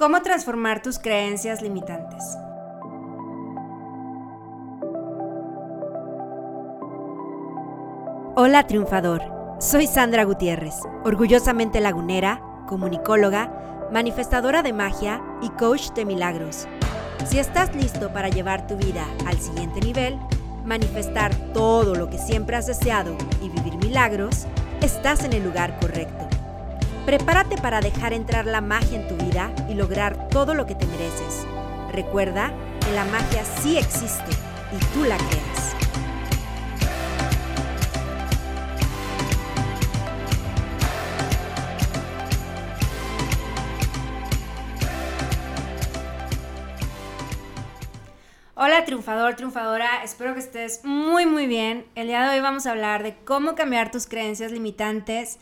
¿Cómo transformar tus creencias limitantes? Hola triunfador, soy Sandra Gutiérrez, orgullosamente lagunera, comunicóloga, manifestadora de magia y coach de milagros. Si estás listo para llevar tu vida al siguiente nivel, manifestar todo lo que siempre has deseado y vivir milagros, estás en el lugar correcto. Prepárate para dejar entrar la magia en tu vida y lograr todo lo que te mereces. Recuerda que la magia sí existe y tú la creas. Hola triunfador, triunfadora, espero que estés muy muy bien. El día de hoy vamos a hablar de cómo cambiar tus creencias limitantes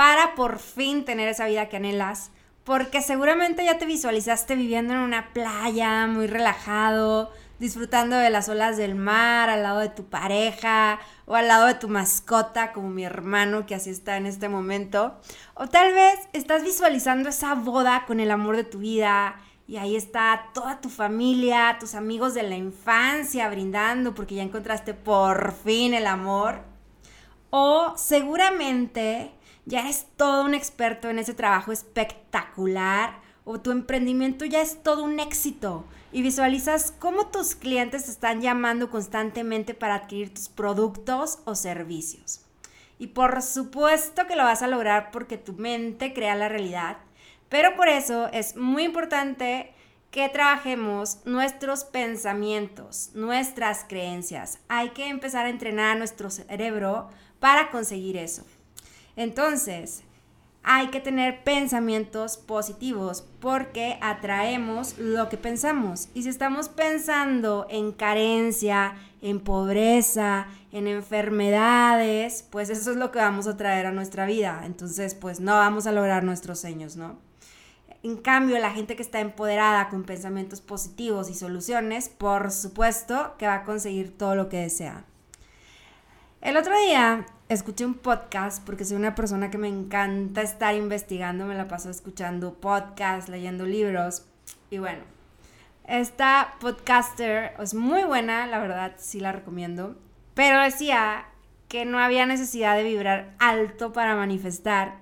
para por fin tener esa vida que anhelas. Porque seguramente ya te visualizaste viviendo en una playa, muy relajado, disfrutando de las olas del mar, al lado de tu pareja o al lado de tu mascota, como mi hermano que así está en este momento. O tal vez estás visualizando esa boda con el amor de tu vida y ahí está toda tu familia, tus amigos de la infancia brindando porque ya encontraste por fin el amor. O seguramente ya eres todo un experto en ese trabajo espectacular o tu emprendimiento ya es todo un éxito y visualizas cómo tus clientes te están llamando constantemente para adquirir tus productos o servicios. Y por supuesto que lo vas a lograr porque tu mente crea la realidad, pero por eso es muy importante que trabajemos nuestros pensamientos, nuestras creencias. Hay que empezar a entrenar nuestro cerebro para conseguir eso. Entonces, hay que tener pensamientos positivos porque atraemos lo que pensamos. Y si estamos pensando en carencia, en pobreza, en enfermedades, pues eso es lo que vamos a traer a nuestra vida. Entonces, pues no vamos a lograr nuestros sueños, ¿no? En cambio, la gente que está empoderada con pensamientos positivos y soluciones, por supuesto que va a conseguir todo lo que desea. El otro día escuché un podcast porque soy una persona que me encanta estar investigando, me la paso escuchando podcasts, leyendo libros. Y bueno, esta podcaster es muy buena, la verdad sí la recomiendo, pero decía que no había necesidad de vibrar alto para manifestar.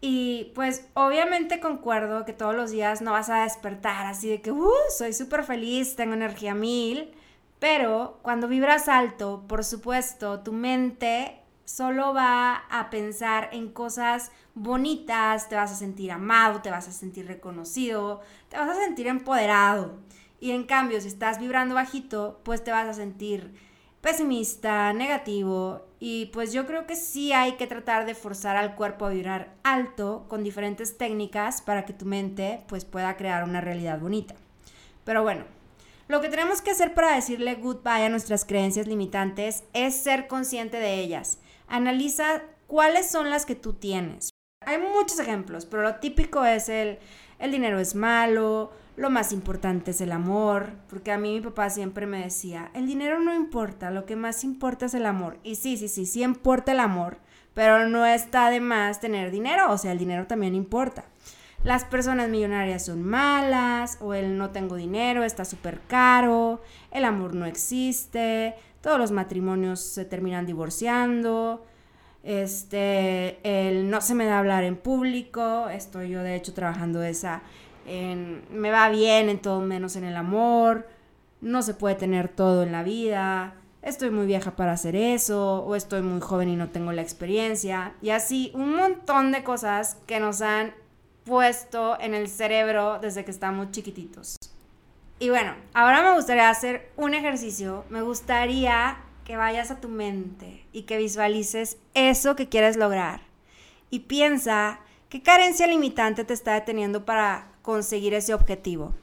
Y pues obviamente concuerdo que todos los días no vas a despertar así de que, uh, soy súper feliz, tengo energía mil, pero cuando vibras alto, por supuesto, tu mente solo va a pensar en cosas bonitas, te vas a sentir amado, te vas a sentir reconocido, te vas a sentir empoderado. Y en cambio, si estás vibrando bajito, pues te vas a sentir pesimista, negativo. Y pues yo creo que sí hay que tratar de forzar al cuerpo a vibrar alto con diferentes técnicas para que tu mente pues pueda crear una realidad bonita. Pero bueno, lo que tenemos que hacer para decirle goodbye a nuestras creencias limitantes es ser consciente de ellas analiza cuáles son las que tú tienes. Hay muchos ejemplos, pero lo típico es el, el dinero es malo, lo más importante es el amor, porque a mí mi papá siempre me decía, el dinero no importa, lo que más importa es el amor. Y sí, sí, sí, sí importa el amor, pero no está de más tener dinero, o sea, el dinero también importa. Las personas millonarias son malas, o el no tengo dinero está súper caro, el amor no existe, todos los matrimonios se terminan divorciando, este, no se me da hablar en público, estoy yo de hecho trabajando esa, en, me va bien en todo menos en el amor, no se puede tener todo en la vida, estoy muy vieja para hacer eso, o estoy muy joven y no tengo la experiencia, y así un montón de cosas que nos han puesto en el cerebro desde que estamos chiquititos. Y bueno, ahora me gustaría hacer un ejercicio. Me gustaría que vayas a tu mente y que visualices eso que quieres lograr. Y piensa qué carencia limitante te está deteniendo para conseguir ese objetivo.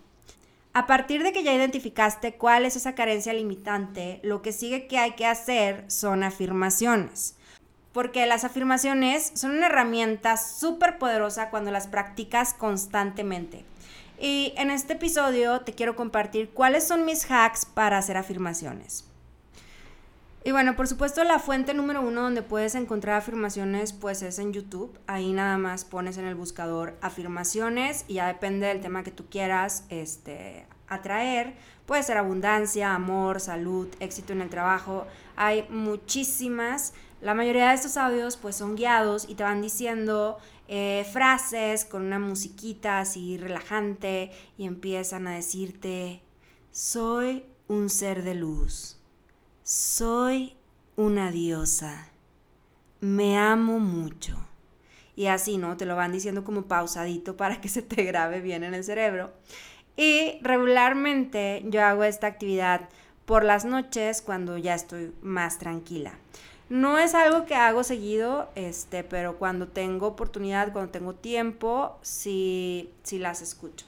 A partir de que ya identificaste cuál es esa carencia limitante, lo que sigue que hay que hacer son afirmaciones. Porque las afirmaciones son una herramienta súper poderosa cuando las practicas constantemente. Y en este episodio te quiero compartir cuáles son mis hacks para hacer afirmaciones. Y bueno, por supuesto la fuente número uno donde puedes encontrar afirmaciones pues es en YouTube. Ahí nada más pones en el buscador afirmaciones y ya depende del tema que tú quieras este, atraer. Puede ser abundancia, amor, salud, éxito en el trabajo. Hay muchísimas. La mayoría de estos audios pues son guiados y te van diciendo eh, frases con una musiquita así relajante y empiezan a decirte, soy un ser de luz soy una diosa, me amo mucho. Y así, ¿no? Te lo van diciendo como pausadito para que se te grabe bien en el cerebro. Y regularmente yo hago esta actividad por las noches cuando ya estoy más tranquila. No es algo que hago seguido, este, pero cuando tengo oportunidad, cuando tengo tiempo, sí, sí las escucho.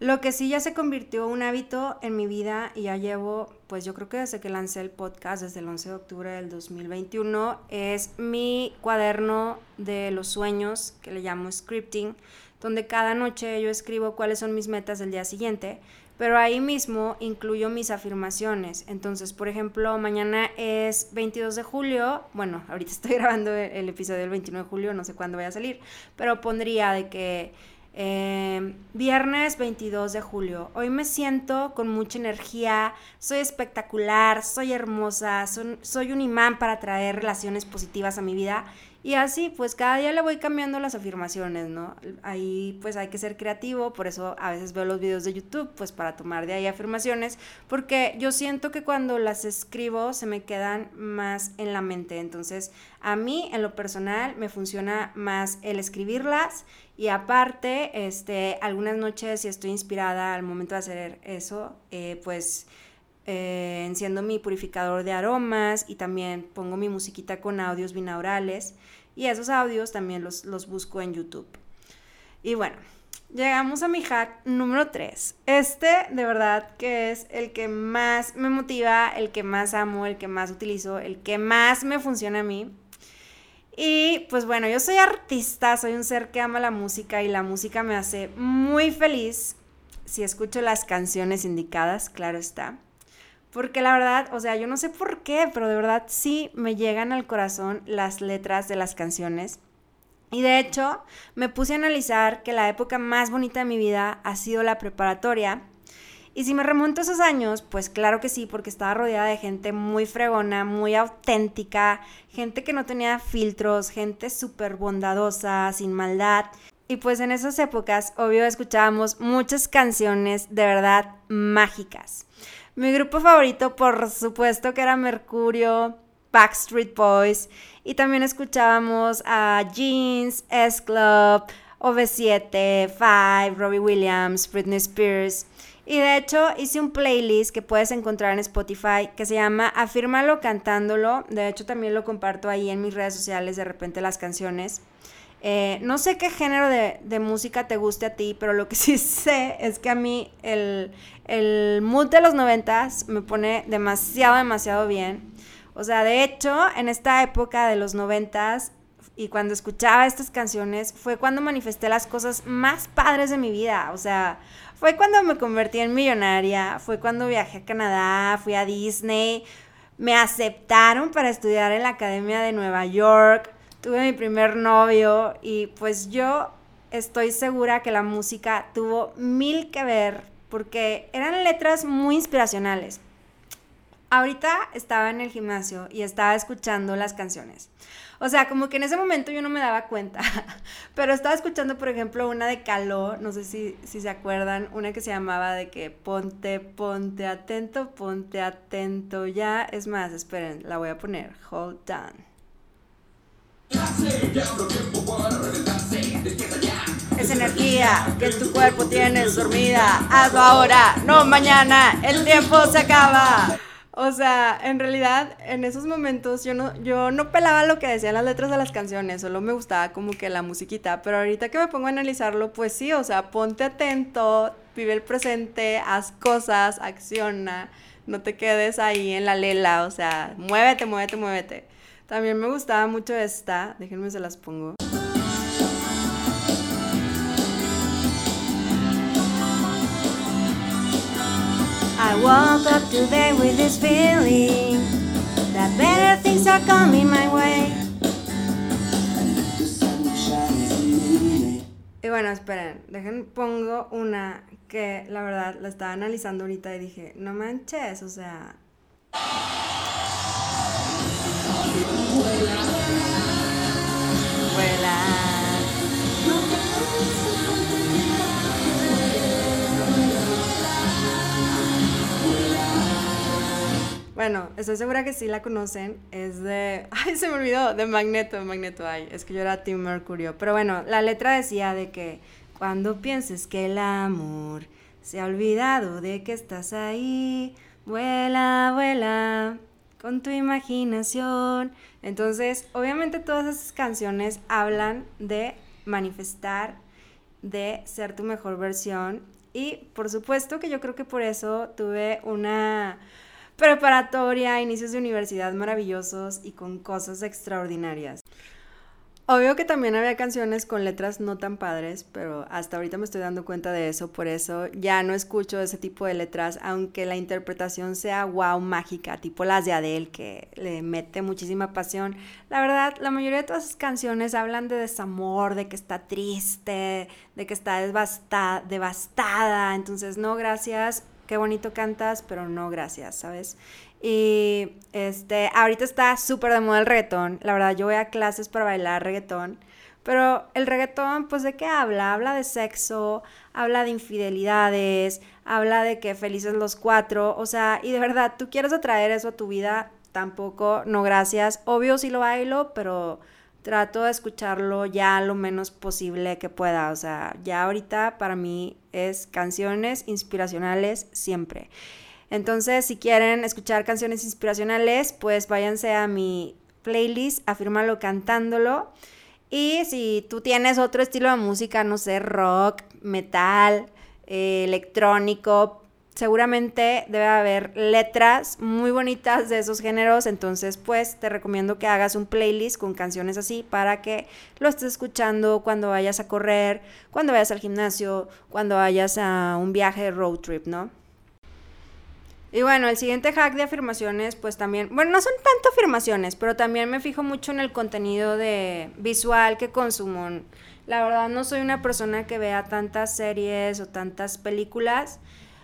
Lo que sí ya se convirtió un hábito en mi vida y ya llevo, pues yo creo que desde que lancé el podcast, desde el 11 de octubre del 2021, es mi cuaderno de los sueños, que le llamo scripting, donde cada noche yo escribo cuáles son mis metas del día siguiente, pero ahí mismo incluyo mis afirmaciones. Entonces, por ejemplo, mañana es 22 de julio, bueno, ahorita estoy grabando el, episodio del 21 de julio, no sé cuándo vaya a salir, pero pondría de que Em, viernes 22 de julio. Hoy me siento con mucha energía, soy espectacular, soy hermosa, soy un imán para traer relaciones positivas a mi vida y así, pues cada día le voy cambiando las afirmaciones, ¿no? Ahí pues hay que ser creativo, por eso a veces veo los videos de YouTube, pues para tomar de ahí afirmaciones, porque yo siento que cuando las escribo se me quedan más en la mente. Entonces, a mí en lo personal me funciona más el escribirlas y aparte, este, algunas noches si estoy inspirada al momento de hacer eso, eh, pues eh, enciendo mi purificador de aromas y también pongo mi musiquita con audios binaurales y esos audios también los, los busco en YouTube. Y bueno, llegamos a mi hack número 3. Este de verdad que es el que más me motiva, el que más amo, el que más utilizo, el que más me funciona a mí. Y pues bueno, yo soy artista, soy un ser que ama la música y la música me hace muy feliz si escucho las canciones indicadas, claro está. Porque la verdad, o sea, yo no sé por qué, pero de verdad sí me llegan al corazón las letras de las canciones. Y de hecho, me puse a analizar que la época más bonita de mi vida ha sido la preparatoria. Y si me remonto a esos años, pues claro que sí, porque estaba rodeada de gente muy fregona, muy auténtica, gente que no tenía filtros, gente súper bondadosa, sin maldad. Y pues en esas épocas, obvio, escuchábamos muchas canciones de verdad mágicas. Mi grupo favorito, por supuesto, que era Mercurio, Backstreet Boys. Y también escuchábamos a Jeans, S-Club, OV7, Five, Robbie Williams, Britney Spears. Y de hecho hice un playlist que puedes encontrar en Spotify que se llama Afírmalo cantándolo. De hecho también lo comparto ahí en mis redes sociales de repente las canciones. Eh, no sé qué género de, música te guste a ti, pero lo que sí sé es que a mí el, el mood de los noventas me pone demasiado, demasiado bien. O sea, de hecho, en esta época de los noventas y cuando escuchaba estas canciones fue cuando manifesté las cosas más padres de mi vida. O sea, fue cuando me convertí en millonaria, fue cuando viajé a Canadá, fui a Disney, me aceptaron para estudiar en la Academia de Nueva York tuve mi primer novio y pues yo estoy segura que la música tuvo mil que ver porque eran letras muy inspiracionales. Ahorita estaba en el gimnasio y estaba escuchando las canciones. O sea, como que en ese momento yo no me daba cuenta, pero estaba escuchando, por ejemplo, una de Caló, no sé si, si se acuerdan, una que se llamaba de que ponte, ponte atento, ponte atento ya. Es más, esperen, la voy a poner, hold on. Es energía que tu cuerpo tienes dormida. Hazlo ahora, no mañana. El tiempo se acaba. O sea, en realidad, en esos momentos yo no, yo no pelaba lo que decían las letras de las canciones, solo me gustaba como que la musiquita. Pero ahorita que me pongo a analizarlo, pues sí, o sea, ponte atento, vive el presente, haz cosas, acciona, no te quedes ahí en la lela, o sea, muévete, muévete, muévete. También me gustaba mucho esta, déjenme se las pongo. I woke up today with this feeling that better things are coming my way. Y bueno, esperen, dejen, pongo una que la verdad la estaba analizando ahorita y dije, no manches, o sea... Bueno, estoy segura que sí la conocen. Es de. Ay, se me olvidó. De Magneto, Magneto. Ay, es que yo era Tim Mercurio. Pero bueno, la letra decía de que cuando pienses que el amor se ha olvidado de que estás ahí, vuela, vuela con tu imaginación. Entonces, obviamente todas esas canciones hablan de manifestar, de ser tu mejor versión. Y por supuesto que yo creo que por eso tuve una preparatoria, inicios de universidad maravillosos y con cosas extraordinarias. Obvio que también había canciones con letras no tan padres, pero hasta ahorita me estoy dando cuenta de eso, por eso ya no escucho ese tipo de letras, aunque la interpretación sea wow, mágica, tipo las de Adele, que le mete muchísima pasión. La verdad, la mayoría de todas esas canciones hablan de desamor, de que está triste, de que está devastada, devastada. entonces no, gracias, qué bonito cantas, pero no gracias, ¿sabes? Y este, ahorita está súper de moda el reggaetón. La verdad, yo voy a clases para bailar reggaetón. Pero el reggaetón, pues, ¿de qué habla? Habla de sexo, habla de infidelidades, habla de que felices los cuatro. O sea, y de verdad, ¿tú quieres atraer eso a tu vida? Tampoco, no gracias. Obvio sí lo bailo, pero trato de escucharlo ya lo menos posible que pueda. O sea, ya ahorita para mí es canciones inspiracionales siempre. Entonces, si quieren escuchar canciones inspiracionales, pues váyanse a mi playlist, afírmalo cantándolo. Y si tú tienes otro estilo de música, no sé, rock, metal, eh, electrónico, seguramente debe haber letras muy bonitas de esos géneros, entonces pues te recomiendo que hagas un playlist con canciones así para que lo estés escuchando cuando vayas a correr, cuando vayas al gimnasio, cuando vayas a un viaje road trip, ¿no? Y bueno, el siguiente hack de afirmaciones, pues también, bueno, no son tanto afirmaciones, pero también me fijo mucho en el contenido de visual que consumo. La verdad no soy una persona que vea tantas series o tantas películas.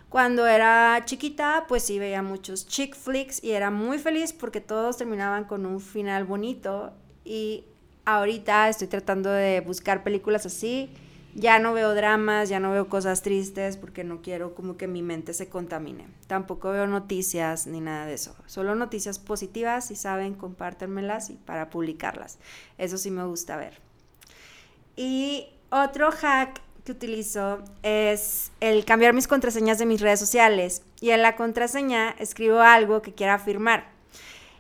Cuando era chiquita, pues sí veía muchos chick flicks y era muy feliz porque todos terminaban con un final bonito. Y ahorita estoy tratando de buscar películas así. Ya no veo dramas, ya no veo cosas tristes porque no quiero como que mi mente se contamine. Tampoco veo noticias ni nada de eso. Solo noticias positivas, si saben, compártenmelas y para publicarlas. Eso sí me gusta ver. Y otro hack que utilizo es el cambiar mis contraseñas de mis redes sociales y en la contraseña escribo algo que quiera afirmar.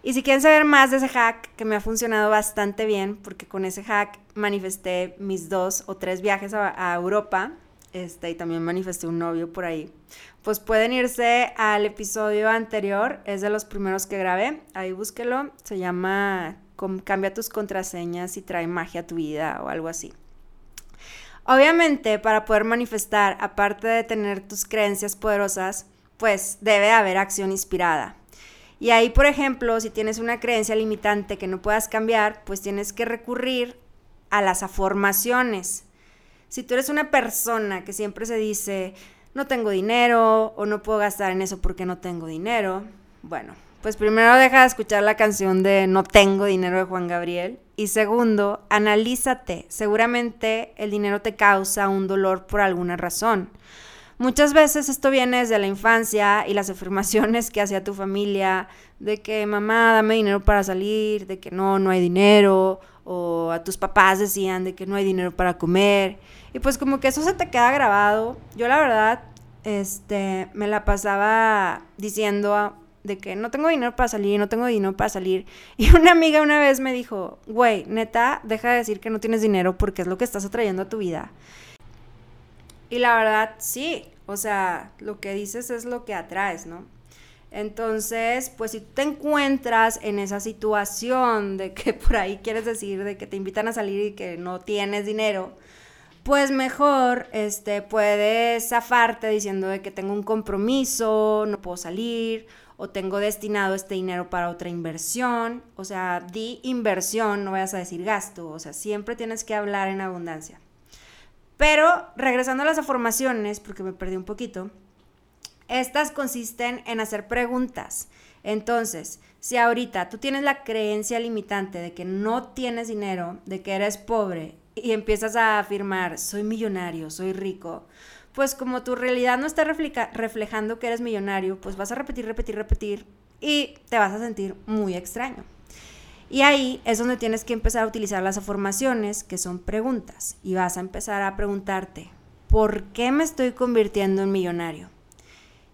Y si quieren saber más de ese hack, que me ha funcionado bastante bien, porque con ese hack manifesté mis dos o tres viajes a, Europa, este, y también manifesté un novio por ahí, pues pueden irse al episodio anterior, es de los primeros que grabé, ahí búsquelo, se llama Cambia tus contraseñas y trae magia a tu vida o algo así. Obviamente, para poder manifestar, aparte de tener tus creencias poderosas, pues debe haber acción inspirada. Y ahí, por ejemplo, si tienes una creencia limitante que no puedas cambiar, pues tienes que recurrir a las afirmaciones. Si tú eres una persona que siempre se dice, no tengo dinero o no puedo gastar en eso porque no tengo dinero, bueno, pues primero deja de escuchar la canción de No tengo dinero de Juan Gabriel. Y segundo, analízate. Seguramente el dinero te causa un dolor por alguna razón. Muchas veces esto viene desde la infancia y las afirmaciones que hacía tu familia de que mamá, dame dinero para salir, de que no, no hay dinero, o a tus papás decían de que no hay dinero para comer. Y pues como que eso se te queda grabado. Yo la verdad, este, me la pasaba diciendo de que no tengo dinero para salir, no tengo dinero para salir. Y una amiga una vez me dijo, güey, neta, deja de decir que no tienes dinero porque es lo que estás atrayendo a tu vida. Y la verdad, sí, o sea, lo que dices es lo que atraes, ¿no? Entonces, pues si te encuentras en esa situación de que por ahí quieres decir de que te invitan a salir y que no tienes dinero, pues mejor este, puedes zafarte diciendo de que tengo un compromiso, no puedo salir, o tengo destinado este dinero para otra inversión. O sea, di inversión, no vayas a decir gasto. O sea, siempre tienes que hablar en abundancia. Pero regresando a las afirmaciones, porque me perdí un poquito, estas consisten en hacer preguntas. Entonces, si ahorita tú tienes la creencia limitante de que no tienes dinero, de que eres pobre, y empiezas a afirmar, soy millonario, soy rico, pues como tu realidad no está reflejando que eres millonario, pues vas a repetir, repetir, repetir y te vas a sentir muy extraño. Y ahí es donde tienes que empezar a utilizar las afirmaciones, que son preguntas, y vas a empezar a preguntarte, ¿por qué me estoy convirtiendo en millonario?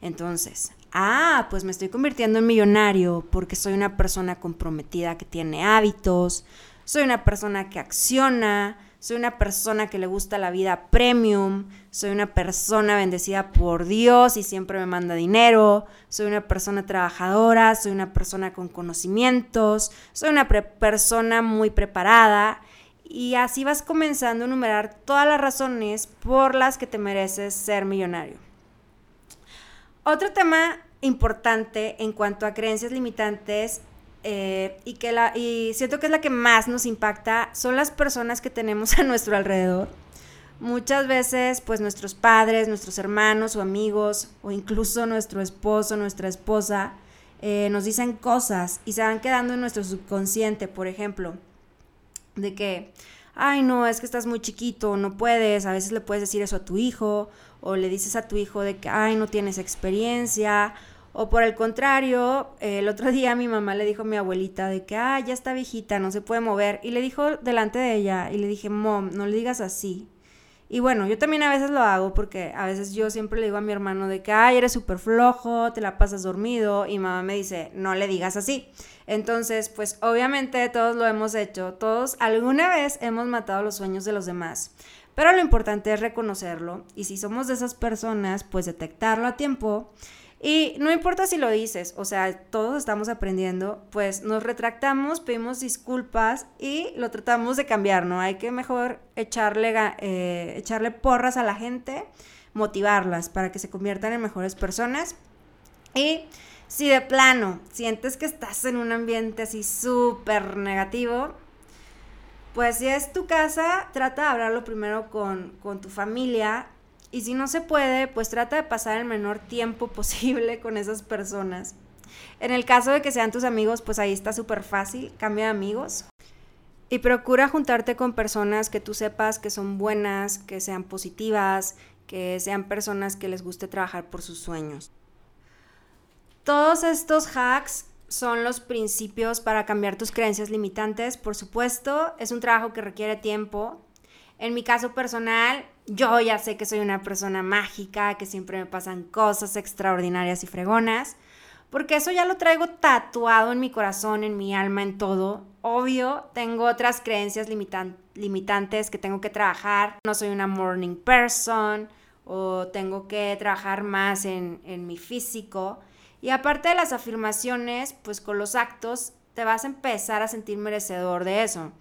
Entonces, ah, pues me estoy convirtiendo en millonario porque soy una persona comprometida que tiene hábitos, soy una persona que acciona, soy una persona que le gusta la vida premium, soy una persona bendecida por Dios y siempre me manda dinero, soy una persona trabajadora, soy una persona con conocimientos, soy una persona muy preparada y así vas comenzando a enumerar todas las razones por las que te mereces ser millonario. Otro tema importante en cuanto a creencias limitantes eh, y, que la, y siento que es la que más nos impacta, son las personas que tenemos a nuestro alrededor. Muchas veces, pues nuestros padres, nuestros hermanos o amigos, o incluso nuestro esposo, nuestra esposa, eh, nos dicen cosas y se van quedando en nuestro subconsciente, por ejemplo, de que, ay, no, es que estás muy chiquito, no puedes, a veces le puedes decir eso a tu hijo, o le dices a tu hijo de que, ay, no tienes experiencia, o por el contrario, el otro día mi mamá le dijo a mi abuelita de que, ah, ya está viejita, no se puede mover. Y le dijo delante de ella, y le dije, mom, no le digas así. Y bueno, yo también a veces lo hago porque a veces yo siempre le digo a mi hermano de que, ay, eres súper flojo, te la pasas dormido. Y mamá me dice, no le digas así. Entonces, pues obviamente todos lo hemos hecho, todos alguna vez hemos matado los sueños de los demás. Pero lo importante es reconocerlo y si somos de esas personas, pues detectarlo a tiempo y no importa si lo dices, o sea, todos estamos aprendiendo, pues nos retractamos, pedimos disculpas y lo tratamos de cambiar, ¿no? Hay que mejor echarle, eh, echarle porras a la gente, motivarlas para que se conviertan en mejores personas. Y si de plano sientes que estás en un ambiente así súper negativo, pues si es tu casa, trata de hablarlo primero con, con tu familia y si no se puede, pues trata de pasar el menor tiempo posible con esas personas. En el caso de que sean tus amigos, pues ahí está súper fácil, cambia de amigos. Y procura juntarte con personas que tú sepas que son buenas, que sean positivas, que sean personas que les guste trabajar por sus sueños. Todos estos hacks son los principios para cambiar tus creencias limitantes. Por supuesto, es un trabajo que requiere tiempo. En mi caso personal, yo ya sé que soy una persona mágica, que siempre me pasan cosas extraordinarias y fregonas, porque eso ya lo traigo tatuado en mi corazón, en mi alma, en todo. Obvio, tengo otras creencias limitantes que tengo que trabajar. No soy una morning person o tengo que trabajar más en, mi físico. Y aparte de las afirmaciones, pues con los actos te vas a empezar a sentir merecedor de eso.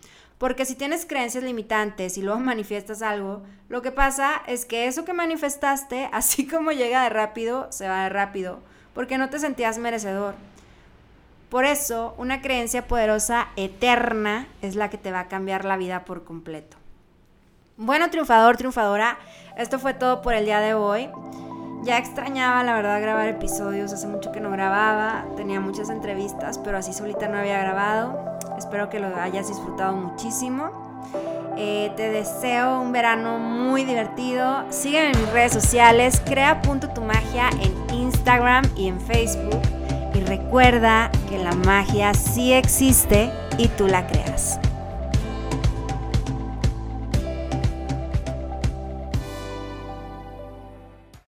Porque si tienes creencias limitantes y luego manifiestas algo, lo que pasa es que eso que manifestaste, así como llega de rápido, se va de rápido, porque no te sentías merecedor. Por eso, una creencia poderosa, eterna, es la que te va a cambiar la vida por completo. Bueno, triunfador, triunfadora, esto fue todo por el día de hoy. Ya extrañaba, la verdad, grabar episodios. Hace mucho que no grababa. Tenía muchas entrevistas, pero así solita no había grabado. Espero que lo hayas disfrutado muchísimo. Eh, te deseo un verano muy divertido. Sígueme en mis redes sociales. Crea punto tu magia en Instagram y en Facebook. Y recuerda que la magia sí existe y tú la creas.